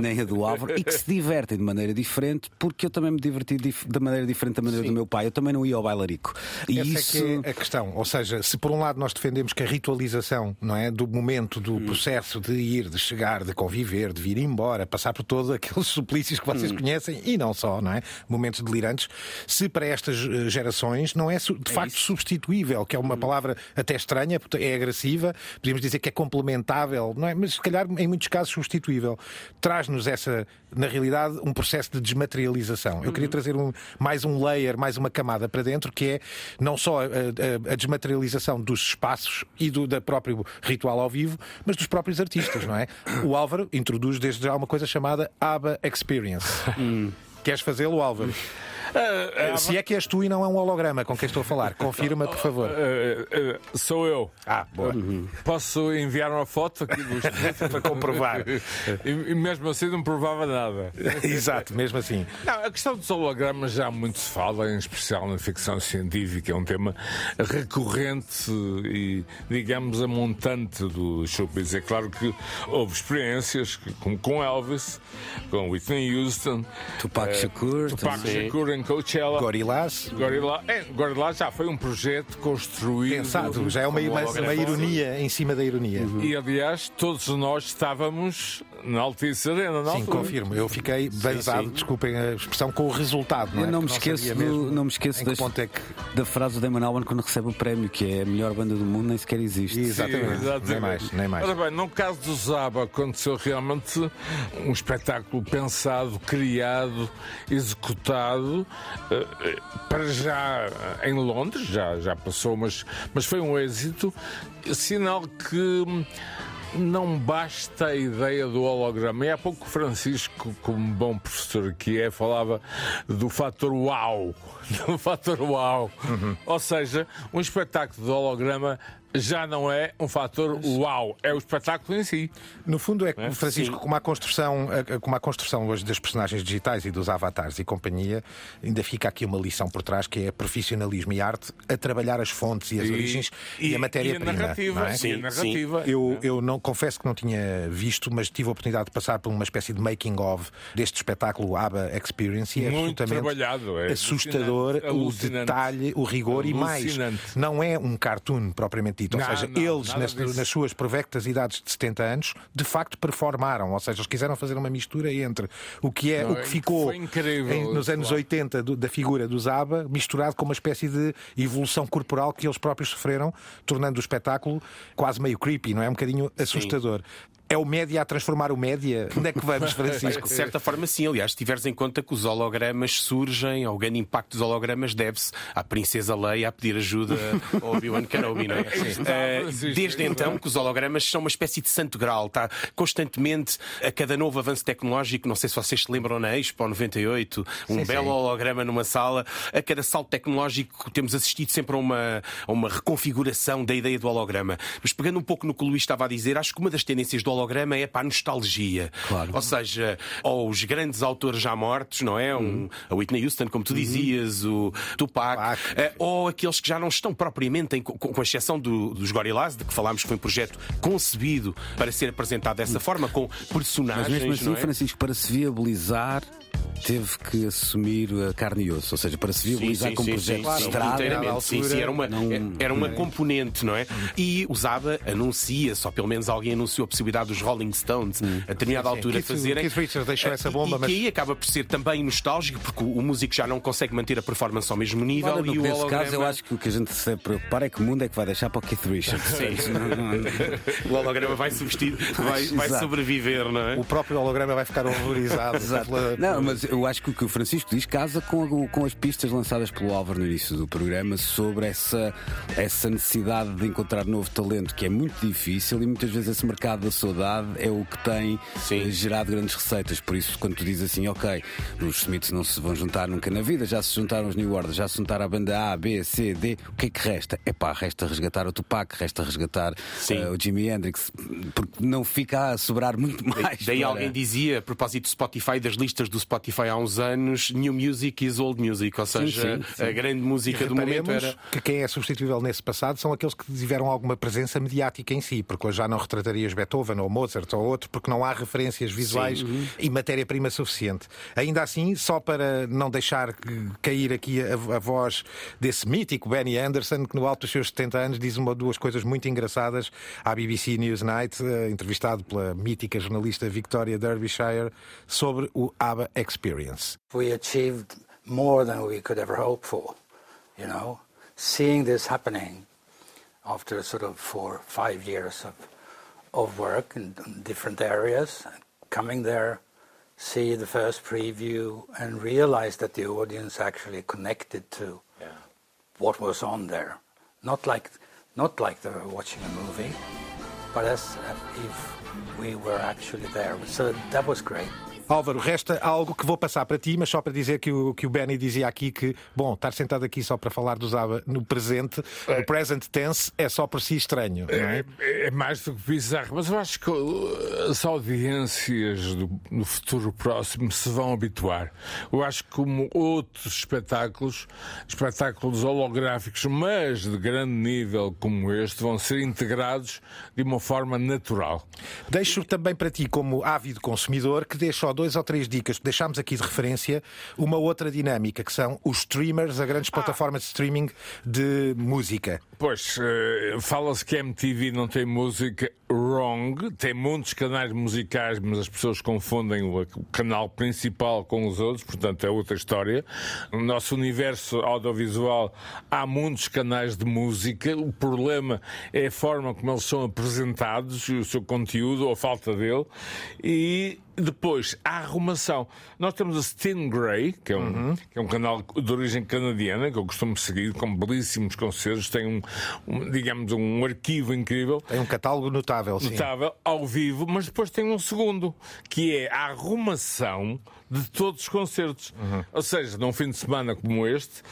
nem a do Álvaro, e que se divertem de maneira diferente, porque eu também me diverti de maneira diferente da maneira Sim. do meu pai. Eu também não ia ao bailarico. E Essa isso... é que é a questão. Ou seja, se por um lado nós defendemos que a ritualização não é, do momento, do hum. processo de ir, de chegar, de conviver, de vir embora, passar por todos aqueles suplícios que vocês hum. conhecem, e não só, não é? Momentos delirantes, se para estas eh, gerações não é de é facto isso. substituível, que é uma hum. palavra até estranha, é agressiva, podemos dizer que é complementável, não é? Mas se calhar em muitos casos substituível. Traz-nos essa, na realidade, um processo de desmaterialização. Eu queria uhum. trazer um, mais um layer, mais uma camada para dentro, que é não só a, a, a desmaterialização dos espaços e do da próprio ritual ao vivo, mas dos próprios artistas, não é? O Álvaro introduz desde já uma coisa chamada ABBA Experience. Hum. Queres fazê-lo, Álvaro? Uh, uh, Se é que és tu e não é um holograma com quem estou a falar, confirma, por favor. Uh, sou eu. Ah, boa. Uhum. Posso enviar uma foto aqui dos... para comprovar. e, e, mesmo assim não provava nada. Exato, mesmo assim. Não, a questão dos hologramas já muito se fala, em especial na ficção científica, é um tema recorrente e, digamos, a montante do showbiz. É claro que houve experiências, como com Elvis, com Whitney Houston, Tupac Shakur, Tupac Shakur em Coachella. Gorillaz. Gorillaz. É, Gorillaz já foi um projeto construído. Pensado, já é uma, uma, uma ironia em cima da ironia. Uhum. E aliás, todos nós estávamos na Altice Arena, não? Sim, confirmo. Eu fiquei basado, desculpem a expressão, com o resultado. Não é? Eu não me esqueço, do, não me esqueço das, é que... da frase do Damon Albarn quando recebe o prémio, que é a melhor banda do mundo, nem sequer existe. Exatamente. Sim, exatamente. Nem mais, nem mais. Ora bem, no caso do Zaba, aconteceu realmente um espetáculo pensado, criado, executado, eh, para já em Londres, já, já passou, mas, mas foi um êxito, sinal que não basta a ideia do holograma. E há pouco Francisco, como bom professor que é, falava do fator uau. Do fator uau. Uhum. Ou seja, um espetáculo de holograma já não é um fator uau, é o espetáculo em si. No fundo, é, é? Francisco, como a, construção, como a construção hoje das personagens digitais e dos avatares e companhia, ainda fica aqui uma lição por trás que é profissionalismo e arte a trabalhar as fontes e as e, origens e, e a matéria-prima. E a narrativa. É? Sim, a narrativa. Sim. Eu, eu não, confesso que não tinha visto, mas tive a oportunidade de passar por uma espécie de making-of deste espetáculo ABBA Experience e é Muito absolutamente é assustador o detalhe, o rigor alucinante. e mais. Não é um cartoon propriamente Ou não, seja, não, eles, nas, nas, suas provectas idades de 70 anos, de facto performaram. Ou seja, eles quiseram fazer uma mistura entre o que é não, o que ficou em, nos anos claro. 80 do, da figura do Zaba, misturado com uma espécie de evolução corporal que eles próprios sofreram, tornando o espetáculo quase meio creepy, não é? Um bocadinho assustador. Sim. É o média a transformar o média? Onde é que vamos, Francisco? De certa forma, sim. Aliás, se tiveres em conta que os hologramas surgem, ou o grande impacto dos hologramas deve-se à Princesa Leia a pedir ajuda ao Obi-Wan Kenobi, não é? Uh, desde então que os hologramas são uma espécie de santo grau, está constantemente a cada novo avanço tecnológico, não sei se vocês se lembram na Expo 98, um sim, belo sim. holograma numa sala, a cada salto tecnológico temos assistido sempre a uma, a uma reconfiguração da ideia do holograma. Mas pegando um pouco no que o Luís estava a dizer, acho que uma das tendências do holograma é para a nostalgia. Claro. Ou seja, ou os grandes autores já mortos, não é? Um, uhum. a Whitney Houston, como tu uhum. dizias, o Tupac, Tupac. Uh, ou aqueles que já não estão propriamente, em, com, com exceção do, dos Gorillaz, de que falámos que foi um projeto concebido para ser apresentado dessa forma, com personagens. Mas mesmo assim, é? Francisco, para se viabilizar teve que assumir a carne e osso, ou seja, para se viabilizar sim, como sim, projeto sim, de claro, estrada. sim, sim, era uma, não- era uma componente, não é? E o Zaba anuncia, só pelo menos alguém anunciou a possibilidade dos Rolling Stones a determinada Sim, sim. altura Keith- fazerem. Keith Richards deixou essa e- bomba, e, mas- que aí acaba por ser também nostálgico, porque o, o músico já não consegue manter a performance ao mesmo nível Ora, e o nesse holograma... caso, eu acho que o que a gente se deve preocupar é que mundo é que vai deixar para o Keith Richards. Sim. Não, não- o holograma vai vai, vai sobreviver, não é? O próprio holograma vai ficar horrorizado. Exato. pela- Não, mas eu acho que o que o Francisco diz casa com, com as pistas lançadas pelo Álvaro no início do programa sobre essa, essa necessidade de encontrar novo talento, que é muito difícil e muitas vezes esse mercado da saudade é o que tem Sim. eh, gerado grandes receitas. Por isso, quando tu dizes assim, ok, os Smiths não se vão juntar nunca na vida, já se juntaram os New Order, já se juntaram a banda A, B, C, D, o que é que resta? É pá, resta resgatar o Tupac, resta resgatar eh, o Jimi Hendrix, porque não fica a sobrar muito mais. Daí para- alguém dizia, a propósito do Spotify, das listas do Spotify há uns anos, New Music is Old Music, ou seja, sim, sim. a grande música do momento era. que quem é substituível nesse passado são aqueles que tiveram alguma presença mediática em si, porque hoje já não retratarias Beethoven ou Mozart ou outro, porque não há referências visuais Uhum. e matéria-prima suficiente. Ainda assim, só para não deixar cair aqui a, a voz desse mítico Benny Anderson, que no alto dos seus 70 anos diz uma ou duas coisas muito engraçadas à BBC Newsnight, eh, entrevistado pela mítica jornalista Victoria Derbyshire, sobre o ABBA Experience. we achieved more than we could ever hope for. You know, seeing this happening after sort of four, five years of of work in, in different areas, coming there, see the first preview, and realize that the audience actually connected to what was on there, not like not like they were watching a movie, but as if we were actually there. So that was great. Álvaro, resta algo que vou passar para ti, mas só para dizer que o, que o Benny dizia aqui que, bom, estar sentado aqui só para falar do Zaba no presente, no present tense, é só por si estranho, é? É, é mais do que bizarro, mas eu acho que uh, as audiências do, no futuro próximo se vão habituar. Eu acho que, como outros espetáculos, espetáculos holográficos, mas de grande nível como este, vão ser integrados de uma forma natural. Deixo também para ti, como ávido consumidor, que deixo só dois ou três dicas. Deixámos aqui de referência uma outra dinâmica, que são os streamers, as grandes plataformas de streaming de música. Pois, eh, fala-se que a MTV não tem música wrong, tem muitos canais musicais, mas as pessoas confundem o, canal principal com os outros, portanto é outra história. No nosso universo audiovisual há muitos canais de música, o problema é a forma como eles são apresentados, o seu conteúdo ou a falta dele, e depois, a arrumação. Nós temos a Stingray, que é, um, que é um canal de origem canadiana, que eu costumo seguir, com belíssimos concertos, tem um, um, digamos, um arquivo incrível. Tem um catálogo notável, sim. Notável, ao vivo, mas depois tem um segundo, que é a arrumação de todos os concertos. Ou seja, num fim de semana como este,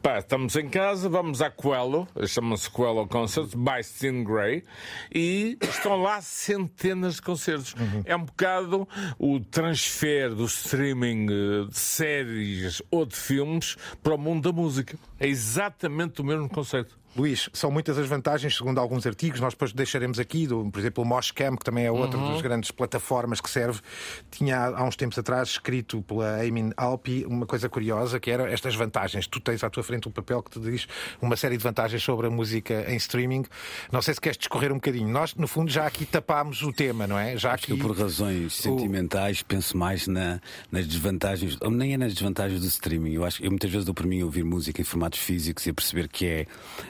pá, estamos em casa, vamos à Coelho, chama-se Coelho Concert, by Stingray, e estão lá centenas de concertos. É um bocado o transfer do streaming eh, de séries ou de filmes para o mundo da música. É exatamente o mesmo conceito. Luís, são muitas as vantagens, segundo alguns artigos. Nós depois deixaremos aqui, do, por exemplo, o Moshcam, que também é outra das grandes plataformas que serve. Tinha há uns tempos atrás escrito pela Amin Alpi uma coisa curiosa, que era estas vantagens. Tu tens à tua frente um papel que te diz uma série de vantagens sobre a música em streaming. Não sei se queres discorrer um bocadinho. Nós, no fundo, já aqui tapámos o tema, não é? Já aqui. Eu, por razões sentimentais, penso mais na- nas desvantagens, ou nem é nas desvantagens do streaming. Eu acho eu muitas vezes dou por mim a ouvir música em formatos físicos e a perceber que é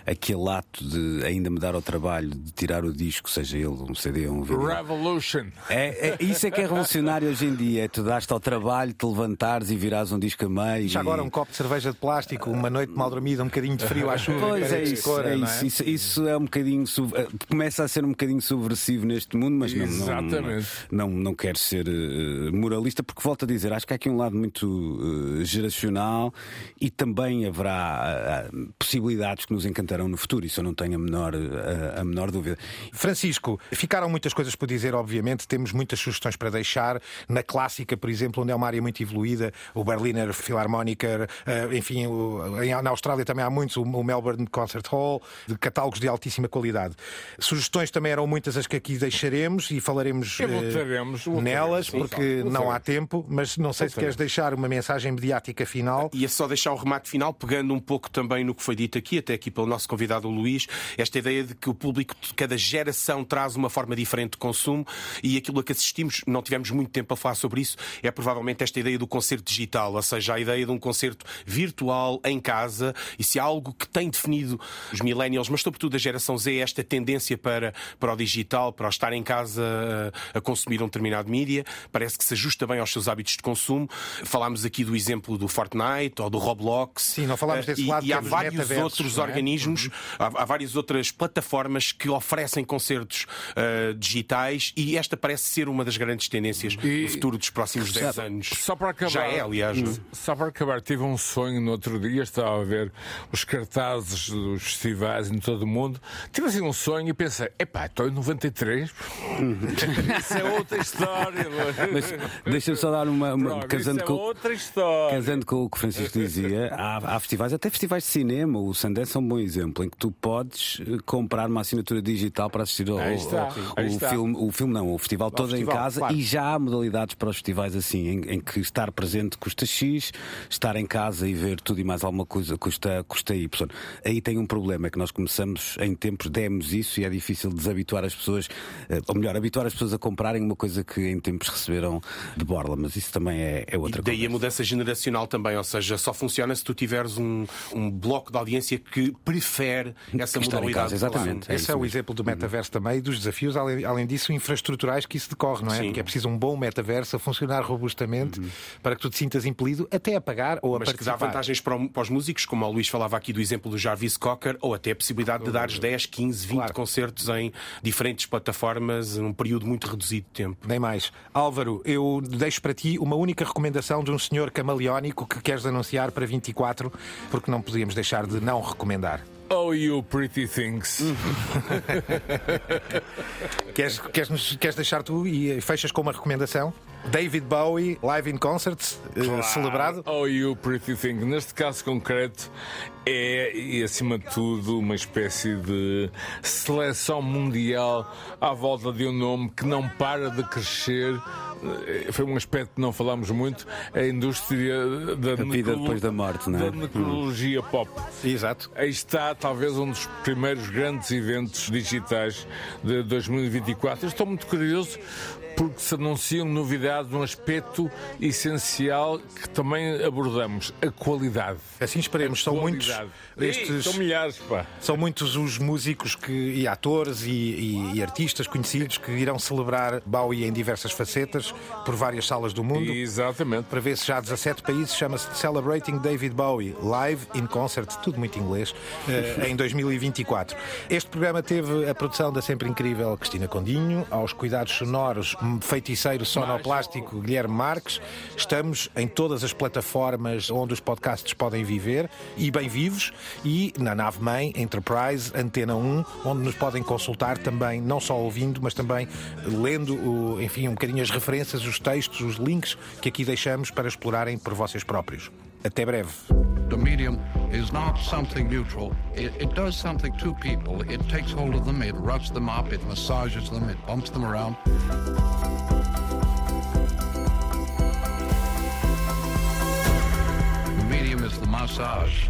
aquele ato de ainda me dar ao trabalho de tirar o disco, seja ele um CD ou um vídeo. Revolution. É, é- isso é que é revolucionário hoje em dia. É tu daste ao trabalho, te levantares e virares um disco a meio. Já e- agora um copo de cerveja de plástico, uma noite mal dormida, um bocadinho de frio à chuva. Pois é isso, escura, é não isso, isso, isso é um bocadinho sub- eh, começa a ser um bocadinho subversivo neste mundo, mas não, não, Exatamente. não, não quero ser eh, moralista, porque volto a dizer, acho que há aqui um lado muito eh, geracional e também haverá possibilidades que nos encantarão no futuro, isso eu não tenho a menor, a, a menor dúvida. Francisco, ficaram muitas coisas por dizer, obviamente, temos muitas sugestões para deixar. Na clássica, por exemplo, onde é uma área muito evoluída, o Berliner Philharmoniker, eh, enfim, na Austrália também há muitos, o Melbourne Concert Hall, de catálogos de altíssima qualidade. Sugestões também eram muitas as que aqui deixaremos e falaremos voltaremos, nelas, porque sim, não há tempo, mas não sei se queres deixar uma mensagem mediática final. E é só deixar o remate final, pegando um pouco também no que foi dito aqui, até aqui pelo nosso convidado Luís, esta ideia de que o público de cada geração traz uma forma diferente de consumo e aquilo a que assistimos, não tivemos muito tempo a falar sobre isso, é provavelmente esta ideia do concerto digital, ou seja, a ideia de um concerto virtual em casa, e se há algo que tem definido os millennials, mas sobretudo a geração Z, é esta tendência para, para o digital, para o estar em casa a, a consumir um determinado mídia, parece que se ajusta bem aos seus hábitos de consumo. Falámos aqui do exemplo do Fortnite ou do Roblox. Sim, não falámos desse e, lado E há vários outros é? organismos, uhum. há, há, várias outras plataformas que oferecem concertos uh, digitais e esta parece ser uma das grandes tendências e... do futuro dos próximos 10 anos. Só para acabar, Já é, aliás. Hum. Só para acabar, tive um sonho no outro dia, estava a ver os cartazes dos festivais em todo o mundo. Tive assim um sonho e pensei, epá, estou em 93. Isso é outra história. Mas deixa-me só dar uma. uma Pronto, casando, isso é com, outra história. casando com o que o Francisco dizia, há, há festivais, até festivais de cinema, o Sundance é um bom exemplo, em que tu podes eh, comprar uma assinatura digital para assistir ao, está, ao- aí o, está. filme, o filme, não, o festival todo festival, em casa claro. e já há modalidades para os festivais assim, em, em que estar presente custa X, estar em casa e ver tudo e mais alguma coisa custa, custa Y. Aí tem um problema, é que nós começamos em tempos, demos isso e é difícil desabituar as pessoas, eh, ou melhor, habituar as pessoas a comprarem uma coisa que em tempos receberam de borla, mas isso também é, é outra E daí a coisa. mudança generacional também, ou seja, só funciona se tu tiveres um, um bloco de audiência que prefere essa Que modalidade. casa, exatamente. É Esse é o mesmo. exemplo do metaverso também e dos desafios, além, além disso, infraestruturais que isso decorre, não é? Sim. Porque é preciso um bom metaverso a funcionar robustamente para que tu te sintas impelido até a pagar ou a Mas que dá participar. vantagens para, o- para os músicos, como o Luís falava aqui do exemplo do Jarvis Cocker, ou até a possibilidade de dares 10, 15, 20 Claro. concertos em diferentes plataformas num período muito reduzido de tempo. Nem mais. Álvaro, eu deixo para ti uma única recomendação de um senhor camaleónico que queres anunciar para 24, porque não podíamos deixar de não recomendar. Oh, you pretty things. Queres, queres, queres deixar tu e fechas com uma recomendação? David Bowie, live in concert, eh, celebrado. Oh, you pretty thing. Neste caso concreto, é, e acima de tudo, uma espécie de seleção mundial à volta de um nome que não para de crescer. Eh, Foi um aspecto que não falámos muito, a indústria da, A vida depois da morte, não é? da necrologia pop. Exato. Aí está talvez um dos primeiros grandes eventos digitais de 2024. Eu estou muito curioso porque se anunciam novidades num aspecto essencial que também abordamos, a qualidade. Assim esperemos. São muitos estes. Ih, São milhares, pá. São muitos os músicos que, e atores e, e- e artistas conhecidos que irão celebrar Bowie em diversas facetas por várias salas do mundo. Exatamente. Para ver se já há 17 países, chama-se Celebrating David Bowie, live in concert, tudo muito inglês, eh, em 2024. Este programa teve a produção da sempre incrível Cristina Condinho, aos cuidados sonoros, feiticeiro sonoplástico Guilherme Marques. Estamos em todas as plataformas onde os podcasts podem viver e bem vivos e na nave mãe Enterprise Antena 1, onde nos podem consultar também, não só ouvindo, mas também lendo, enfim, um bocadinho as referências, os textos, os links que aqui deixamos para explorarem por vocês próprios. Até breve. The medium is not something neutral. It, it does something to people. It takes hold of them, it roughs them up, it massages them, it bumps them around. The medium is the massage.